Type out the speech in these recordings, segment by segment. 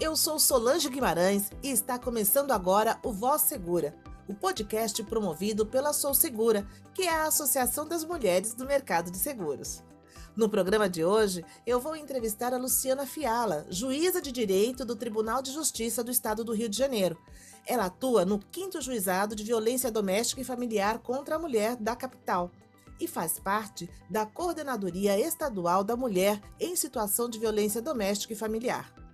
Eu sou Solange Guimarães e está começando agora o Voz Segura, o podcast promovido pela Sou Segura, que é a Associação das Mulheres do Mercado de Seguros. No programa de hoje, eu vou entrevistar a Luciana Fiala, juíza de direito do Tribunal de Justiça do Estado do Rio de Janeiro. Ela atua no 5 Juizado de Violência Doméstica e Familiar contra a Mulher da capital e faz parte da Coordenadoria Estadual da Mulher em Situação de Violência Doméstica e Familiar.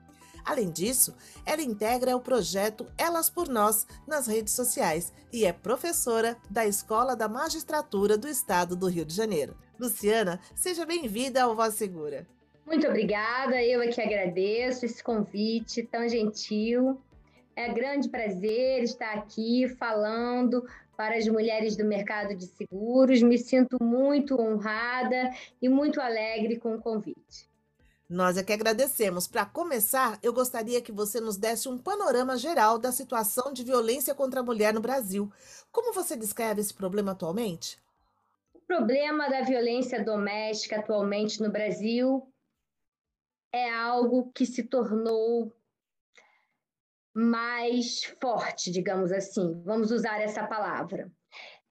Além disso, ela integra o projeto Elas por Nós nas redes sociais e é professora da Escola da Magistratura do Estado do Rio de Janeiro. Luciana, seja bem-vinda ao Voz Segura. Muito obrigada, eu aqui agradeço esse convite tão gentil. É grande prazer estar aqui falando para as mulheres do mercado de seguros. Me sinto muito honrada e muito alegre com o convite. Nós é que agradecemos. Para começar, eu gostaria que você nos desse um panorama geral da situação de violência contra a mulher no Brasil. Como você descreve esse problema atualmente? O problema da violência doméstica atualmente no Brasil é algo que se tornou mais forte, digamos assim. Vamos usar essa palavra.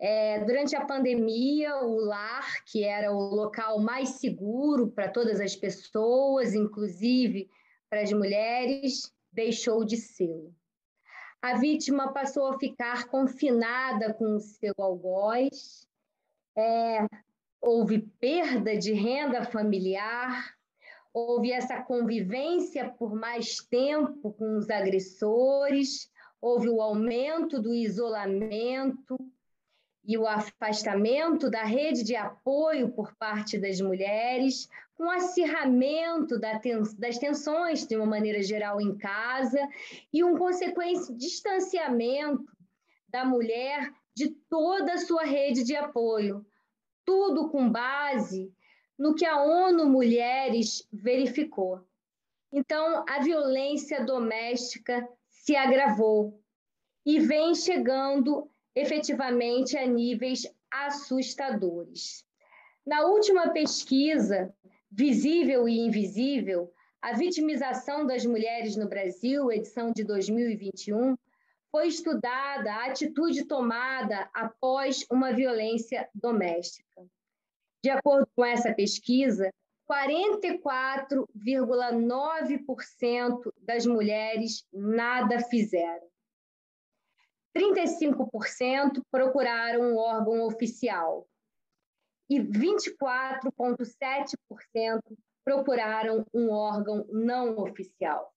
É, durante a pandemia, o lar, que era o local mais seguro para todas as pessoas, inclusive para as mulheres, deixou de ser. A vítima passou a ficar confinada com o seu algoz, é, houve perda de renda familiar, houve essa convivência por mais tempo com os agressores, houve o aumento do isolamento, e o afastamento da rede de apoio por parte das mulheres, com um acirramento das tensões, de uma maneira geral, em casa, e um consequente distanciamento da mulher de toda a sua rede de apoio. Tudo com base no que a ONU Mulheres verificou. Então, a violência doméstica se agravou e vem chegando efetivamente a níveis assustadores. Na última pesquisa, Visível e Invisível, a vitimização das mulheres no Brasil, edição de 2021, foi estudada a atitude tomada após uma violência doméstica. De acordo com essa pesquisa, 44,9% das mulheres nada fizeram. 35% procuraram um órgão oficial e 24,7% procuraram um órgão não oficial.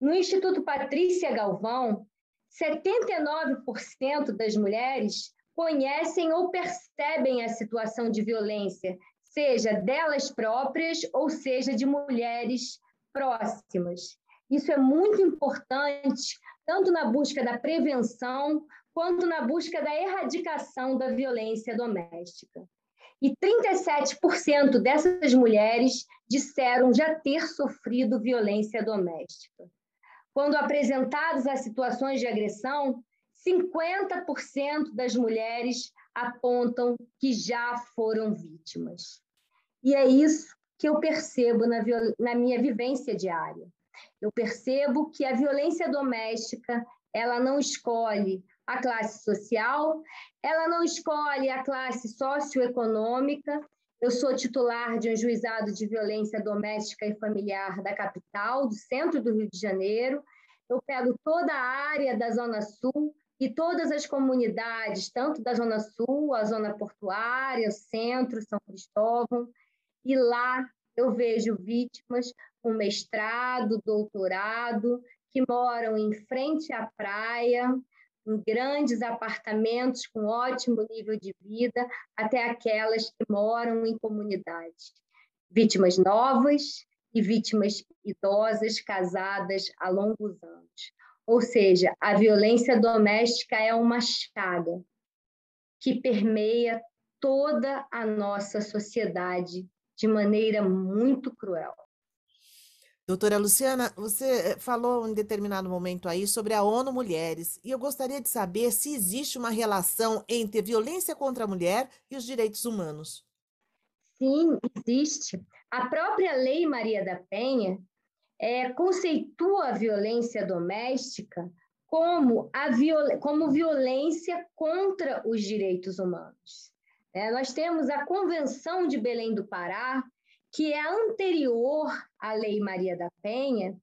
No Instituto Patrícia Galvão, 79% das mulheres conhecem ou percebem a situação de violência, seja delas próprias ou seja de mulheres próximas. Isso é muito importante tanto na busca da prevenção quanto na busca da erradicação da violência doméstica. E 37% dessas mulheres disseram já ter sofrido violência doméstica. Quando apresentadas as situações de agressão, 50% das mulheres apontam que já foram vítimas. E é isso que eu percebo na, na minha vivência diária. Eu percebo que a violência doméstica, ela não escolhe a classe social, ela não escolhe a classe socioeconômica. Eu sou titular de um juizado de violência doméstica e familiar da capital, do centro do Rio de Janeiro. Eu pego toda a área da Zona Sul e todas as comunidades, tanto da Zona Sul, a Zona Portuária, o Centro, São Cristóvão, e lá eu vejo vítimas com mestrado, doutorado, que moram em frente à praia, em grandes apartamentos com ótimo nível de vida, até aquelas que moram em comunidades. Vítimas novas e vítimas idosas casadas há longos anos. Ou seja, a violência doméstica é uma chaga que permeia toda a nossa sociedade de maneira muito cruel. Doutora Luciana, você eh, falou em determinado momento aí sobre a ONU Mulheres, e eu gostaria de saber se existe uma relação entre violência contra a mulher e os direitos humanos. Sim, existe. A própria Lei Maria da Penha, é, conceitua a violência doméstica como, a viol como violência contra os direitos humanos. É, nós temos a Convenção de Belém do Pará, que é anterior à Lei Maria da Penha,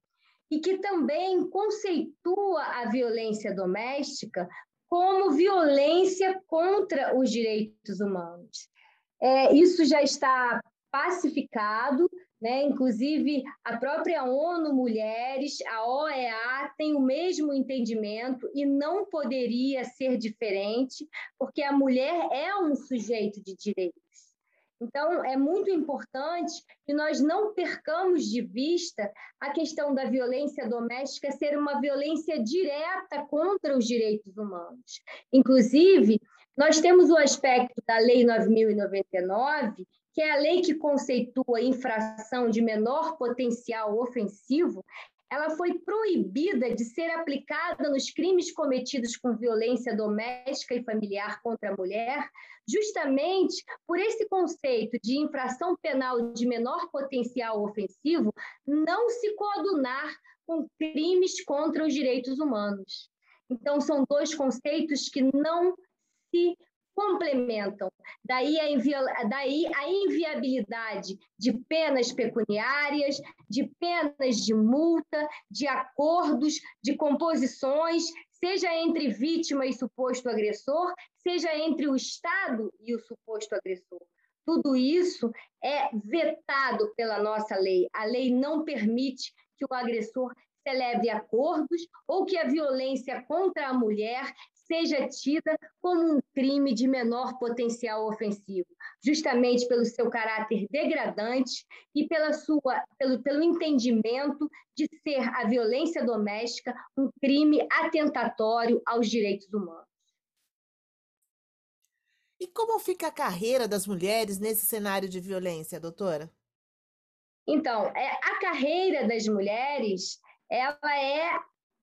e que também conceitua a violência doméstica como violência contra os direitos humanos. É, isso já está pacificado, né? inclusive a própria ONU Mulheres, a OEA, tem o mesmo entendimento e não poderia ser diferente, porque a mulher é um sujeito de direitos. Então, é muito importante que nós não percamos de vista a questão da violência doméstica ser uma violência direta contra os direitos humanos. Inclusive, nós temos o aspecto da Lei 9099, que é a lei que conceitua infração de menor potencial ofensivo, ela foi proibida de ser aplicada nos crimes cometidos com violência doméstica e familiar contra a mulher, justamente por esse conceito de infração penal de menor potencial ofensivo não se coadunar com crimes contra os direitos humanos. Então, são dois conceitos que não se complementam. Daí a, daí a inviabilidade de penas pecuniárias, de penas de multa, de acordos, de composições, seja entre vítima e suposto agressor, seja entre o Estado e o suposto agressor. Tudo isso é vetado pela nossa lei. A lei não permite que o agressor celebre acordos ou que a violência contra a mulher seja tida como um crime de menor potencial ofensivo, justamente pelo seu caráter degradante e pela sua, pelo, pelo entendimento de ser a violência doméstica um crime atentatório aos direitos humanos. E como fica a carreira das mulheres nesse cenário de violência, doutora? Então, é, a carreira das mulheres ela é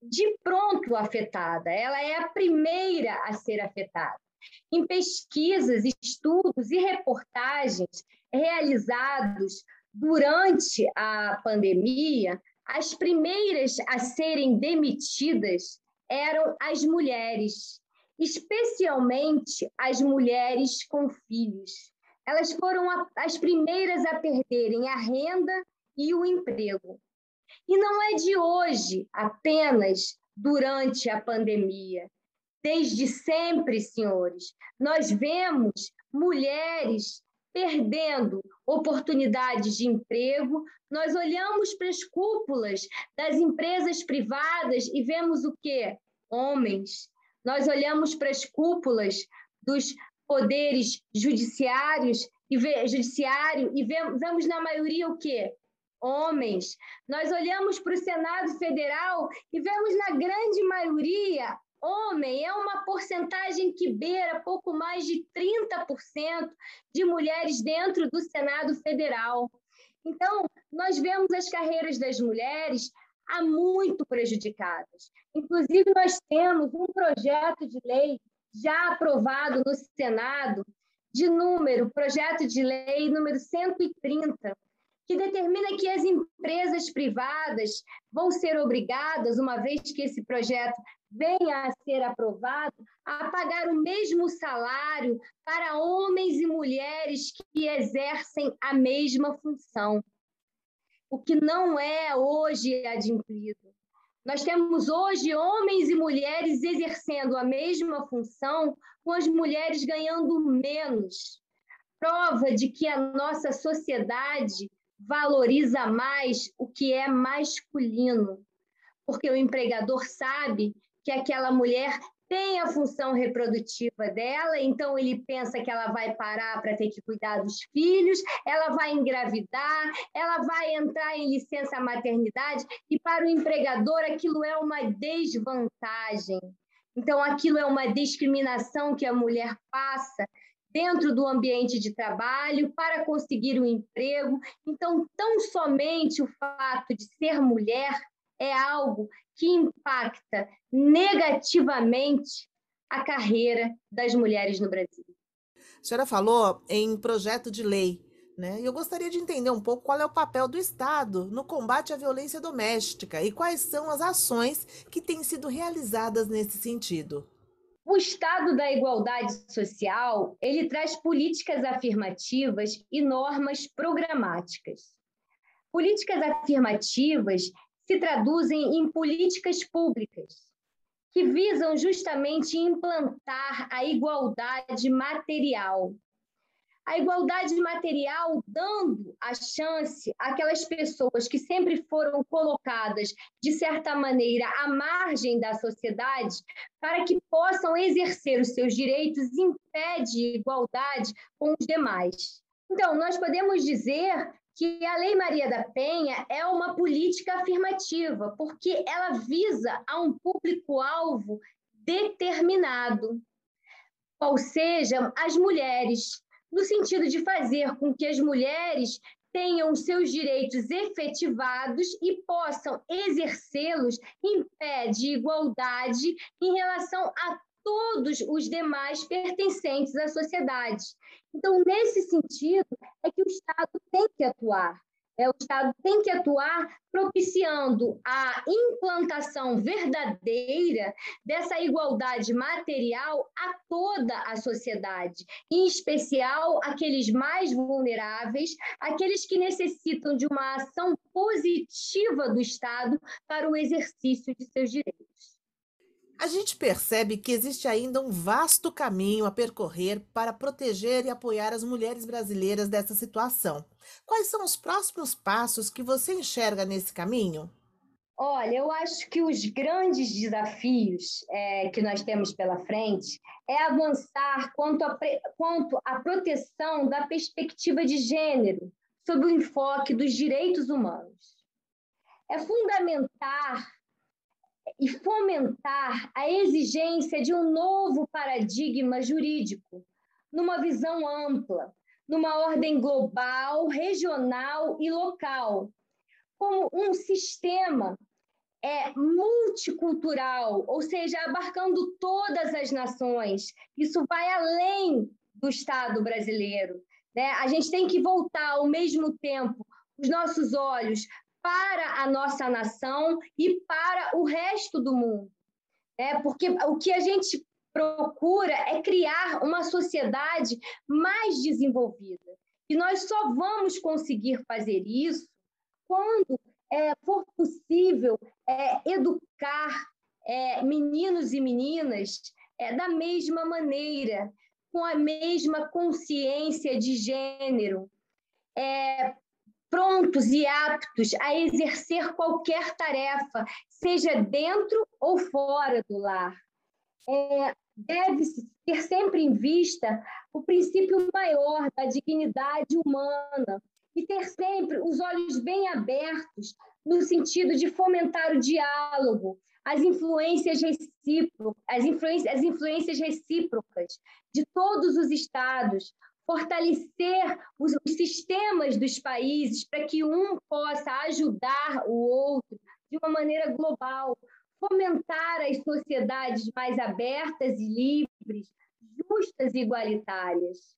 de pronto afetada, ela é a primeira a ser afetada. Em pesquisas, estudos e reportagens realizados durante a pandemia, as primeiras a serem demitidas eram as mulheres, especialmente as mulheres com filhos. Elas foram as primeiras a perderem a renda e o emprego. E não é de hoje, apenas durante a pandemia. Desde sempre, senhores, nós vemos mulheres perdendo oportunidades de emprego, nós olhamos para as cúpulas das empresas privadas e vemos o quê? Homens. Nós olhamos para as cúpulas dos poderes judiciários e judiciário e vemos, vemos na maioria o quê? Homens. Nós olhamos para o Senado Federal e vemos na grande maioria homem, é uma porcentagem que beira pouco mais de 30% de mulheres dentro do Senado Federal. Então, nós vemos as carreiras das mulheres há muito prejudicadas. Inclusive, nós temos um projeto de lei já aprovado no Senado, de número, projeto de lei número 130, que determina que as empresas privadas vão ser obrigadas, uma vez que esse projeto venha a ser aprovado, a pagar o mesmo salário para homens e mulheres que exercem a mesma função. O que não é hoje admitido. Nós temos hoje homens e mulheres exercendo a mesma função, com as mulheres ganhando menos. Prova de que a nossa sociedade valoriza mais o que é masculino, porque o empregador sabe que aquela mulher tem a função reprodutiva dela, então ele pensa que ela vai parar para ter que cuidar dos filhos, ela vai engravidar, ela vai entrar em licença maternidade, e para o empregador aquilo é uma desvantagem. Então, aquilo é uma discriminação que a mulher passa dentro do ambiente de trabalho, para conseguir um emprego. Então, tão somente o fato de ser mulher é algo que impacta negativamente a carreira das mulheres no Brasil. A senhora falou em projeto de lei Né? Eu gostaria de entender um pouco qual é o papel do Estado no combate à violência doméstica e quais são as ações que têm sido realizadas nesse sentido. O Estado da Igualdade Social, ele traz políticas afirmativas e normas programáticas. Políticas afirmativas se traduzem em políticas públicas que visam justamente implantar a igualdade material a igualdade material dando a chance àquelas pessoas que sempre foram colocadas, de certa maneira, à margem da sociedade, para que possam exercer os seus direitos em pé de igualdade com os demais. Então, nós podemos dizer que a Lei Maria da Penha é uma política afirmativa, porque ela visa a um público-alvo determinado, ou seja, as mulheres, no sentido de fazer com que as mulheres tenham seus direitos efetivados e possam exercê-los em pé de igualdade em relação a todos os demais pertencentes à sociedade. Então, nesse sentido, é que o Estado tem que atuar. É, o Estado tem que atuar propiciando a implantação verdadeira dessa igualdade material a toda a sociedade, em especial aqueles mais vulneráveis, aqueles que necessitam de uma ação positiva do Estado para o exercício de seus direitos. A gente percebe que existe ainda um vasto caminho a percorrer para proteger e apoiar as mulheres brasileiras dessa situação. Quais são os próximos passos que você enxerga nesse caminho? Olha, eu acho que os grandes desafios é, que nós temos pela frente é avançar quanto à quanto a proteção da perspectiva de gênero sob o enfoque dos direitos humanos. É fundamentar e fomentar a exigência de um novo paradigma jurídico, numa visão ampla, numa ordem global, regional e local, como um sistema é, multicultural, ou seja, abarcando todas as nações. Isso vai além do Estado brasileiro. Né? A gente tem que voltar ao mesmo tempo os nossos olhos para a nossa nação e para o resto do mundo. É, porque o que a gente procura é criar uma sociedade mais desenvolvida. E nós só vamos conseguir fazer isso quando é, for possível é, educar é, meninos e meninas é, da mesma maneira, com a mesma consciência de gênero, é, prontos e aptos a exercer qualquer tarefa, seja dentro ou fora do lar. É, Deve-se ter sempre em vista o princípio maior da dignidade humana e ter sempre os olhos bem abertos no sentido de fomentar o diálogo, as influências recíprocas, as influências, as influências recíprocas de todos os estados, fortalecer os, os sistemas dos países para que um possa ajudar o outro de uma maneira global, fomentar as sociedades mais abertas e livres, justas e igualitárias.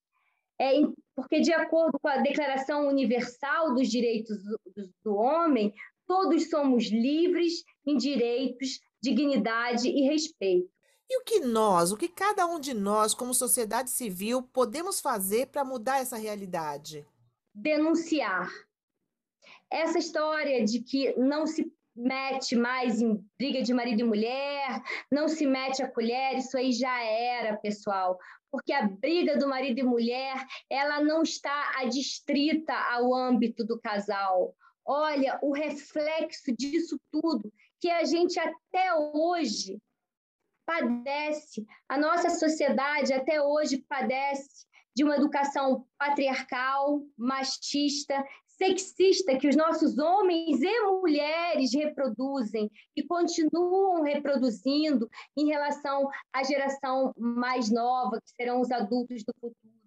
É, porque, de acordo com a Declaração Universal dos Direitos do, do, Homem, todos somos livres em direitos, dignidade e respeito. E o que nós, o que cada um de nós, como sociedade civil, podemos fazer para mudar essa realidade? Denunciar. Essa história de que não se mete mais em briga de marido e mulher, não se mete a colher, isso aí já era, pessoal. Porque a briga do marido e mulher, ela não está adstrita ao âmbito do casal. Olha, o reflexo disso tudo que a gente até hoje padece, a nossa sociedade até hoje padece de uma educação patriarcal, machista, sexista que os nossos homens e mulheres reproduzem e continuam reproduzindo em relação à geração mais nova, que serão os adultos do futuro.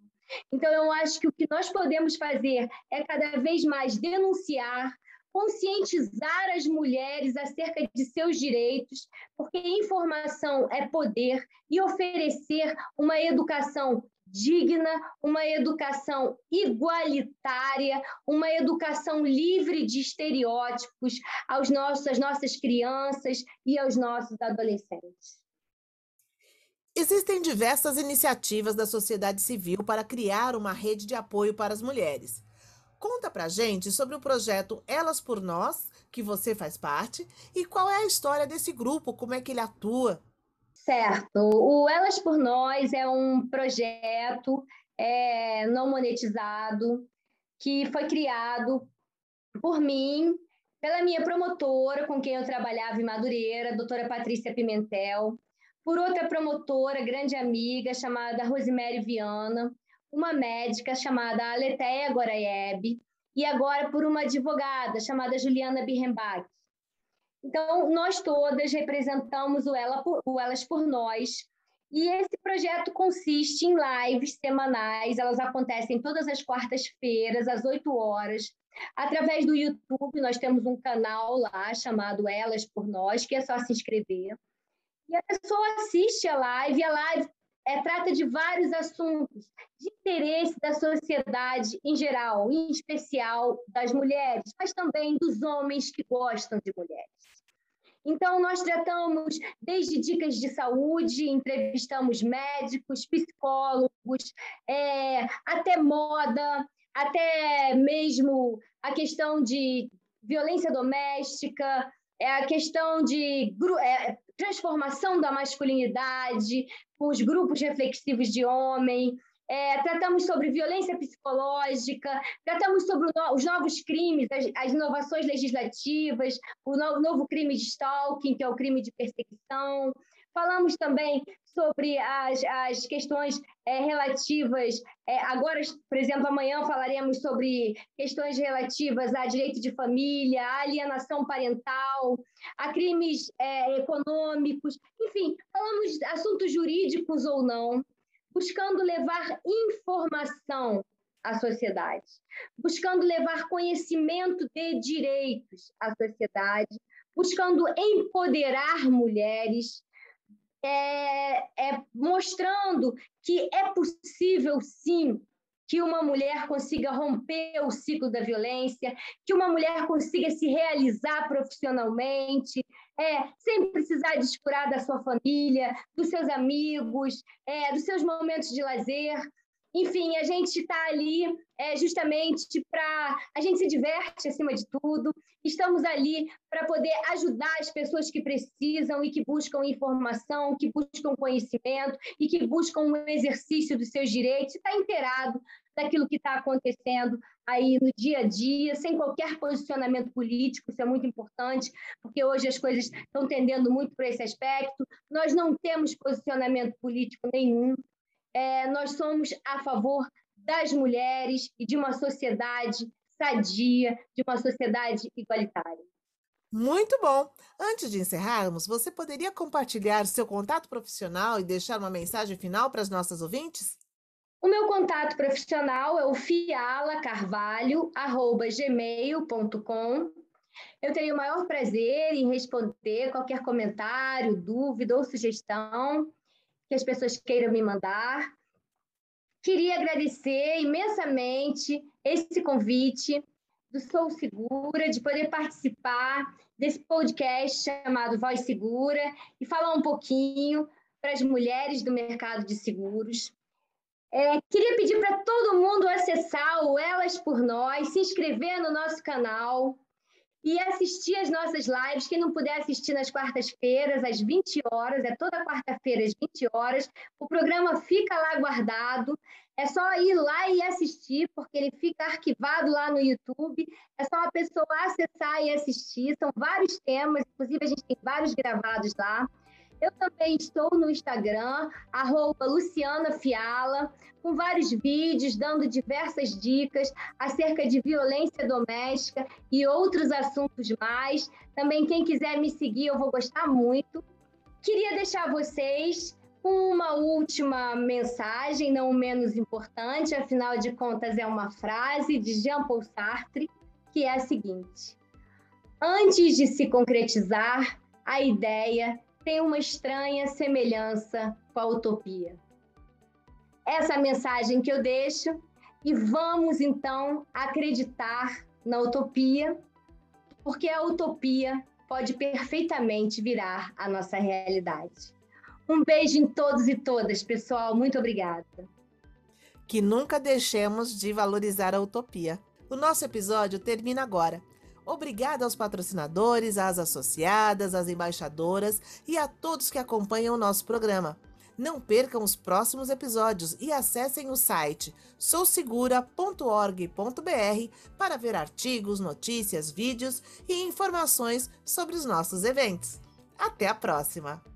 Então, eu acho que o que nós podemos fazer é cada vez mais denunciar, conscientizar as mulheres acerca de seus direitos, porque informação é poder, e oferecer uma educação digna, uma educação igualitária, uma educação livre de estereótipos aos nossos, às nossas crianças e aos nossos adolescentes. Existem diversas iniciativas da sociedade civil para criar uma rede de apoio para as mulheres. Conta pra gente sobre o projeto Elas por Nós, que você faz parte, e qual é a história desse grupo, como é que ele atua. Certo. O Elas por Nós é um projeto é, não monetizado que foi criado por mim, pela minha promotora, com quem eu trabalhava em Madureira, a doutora Patrícia Pimentel, por outra promotora, grande amiga, chamada Rosemary Viana, uma médica chamada Aleteia Goraieb e agora por uma advogada chamada Juliana Birrenbach. Então, nós todas representamos o, Ela por, o Elas por Nós, e esse projeto consiste em lives semanais, elas acontecem todas as quartas-feiras, às 8 horas. Através do YouTube, nós temos um canal lá chamado Elas por Nós, que é só se inscrever. E a pessoa assiste a live, e a live é, trata de vários assuntos interesse da sociedade em geral, em especial das mulheres, mas também dos homens que gostam de mulheres. Então, nós tratamos desde dicas de saúde, entrevistamos médicos, psicólogos, é, até moda, até mesmo a questão de violência doméstica, é a questão de é, transformação da masculinidade, os grupos reflexivos de homem, é, tratamos sobre violência psicológica, tratamos sobre os novos crimes, as, as inovações legislativas, o no, novo crime de stalking, que é o crime de perseguição. Falamos também sobre as, as questões é, relativas. É, agora, por exemplo, amanhã falaremos sobre questões relativas a direito de família, a alienação parental, a crimes é, econômicos, enfim, falamos de assuntos jurídicos ou não, buscando levar informação à sociedade, buscando levar conhecimento de direitos à sociedade, buscando empoderar mulheres é, é, mostrando que é possível, sim, que uma mulher consiga romper o ciclo da violência, que uma mulher consiga se realizar profissionalmente, é, sem precisar descurar da sua família, dos seus amigos, é, dos seus momentos de lazer. Enfim, a gente está ali é, justamente para. A gente se diverte acima de tudo, estamos ali para poder ajudar as pessoas que precisam e que buscam informação, que buscam conhecimento e que buscam um exercício dos seus direitos, está inteirado daquilo que está acontecendo aí no dia a dia, sem qualquer posicionamento político, isso é muito importante, porque hoje as coisas estão tendendo muito para esse aspecto. Nós não temos posicionamento político nenhum, é, nós somos a favor das mulheres e de uma sociedade sadia, de uma sociedade igualitária. Muito bom! Antes de encerrarmos, você poderia compartilhar seu contato profissional e deixar uma mensagem final para as nossas ouvintes? O meu contato profissional é o fialacarvalho.gmail.com. Eu tenho o maior prazer em responder qualquer comentário, dúvida ou sugestão que as pessoas queiram me mandar. Queria agradecer imensamente esse convite do Sou Segura, de poder participar desse podcast chamado Voz Segura e falar um pouquinho para as mulheres do mercado de seguros. É, queria pedir para todo mundo acessar o Elas por Nós, se inscrever no nosso canal, e assistir as nossas lives. Quem não puder assistir nas quartas-feiras, às 20 horas, é toda quarta-feira, às 20 horas, o programa fica lá guardado. É só ir lá e assistir, porque ele fica arquivado lá no YouTube. É só a pessoa acessar e assistir. São vários temas, inclusive a gente tem vários gravados lá. Eu também estou no Instagram, arroba Luciana Fiala, com vários vídeos dando diversas dicas acerca de violência doméstica e outros assuntos mais. Também quem quiser me seguir, eu vou gostar muito. Queria deixar vocês com uma última mensagem, não menos importante, afinal de contas é uma frase de Jean-Paul Sartre, que é a seguinte: Antes de se concretizar, a ideia tem uma estranha semelhança com a utopia. Essa é a mensagem que eu deixo e vamos então acreditar na utopia, porque a utopia pode perfeitamente virar a nossa realidade. Um beijo em todos e todas, pessoal. Muito obrigada. Que nunca deixemos de valorizar a utopia. O nosso episódio termina agora. Obrigada aos patrocinadores, às associadas, às embaixadoras e a todos que acompanham o nosso programa. Não percam os próximos episódios e acessem o site sousegura.org.br para ver artigos, notícias, vídeos e informações sobre os nossos eventos. Até a próxima!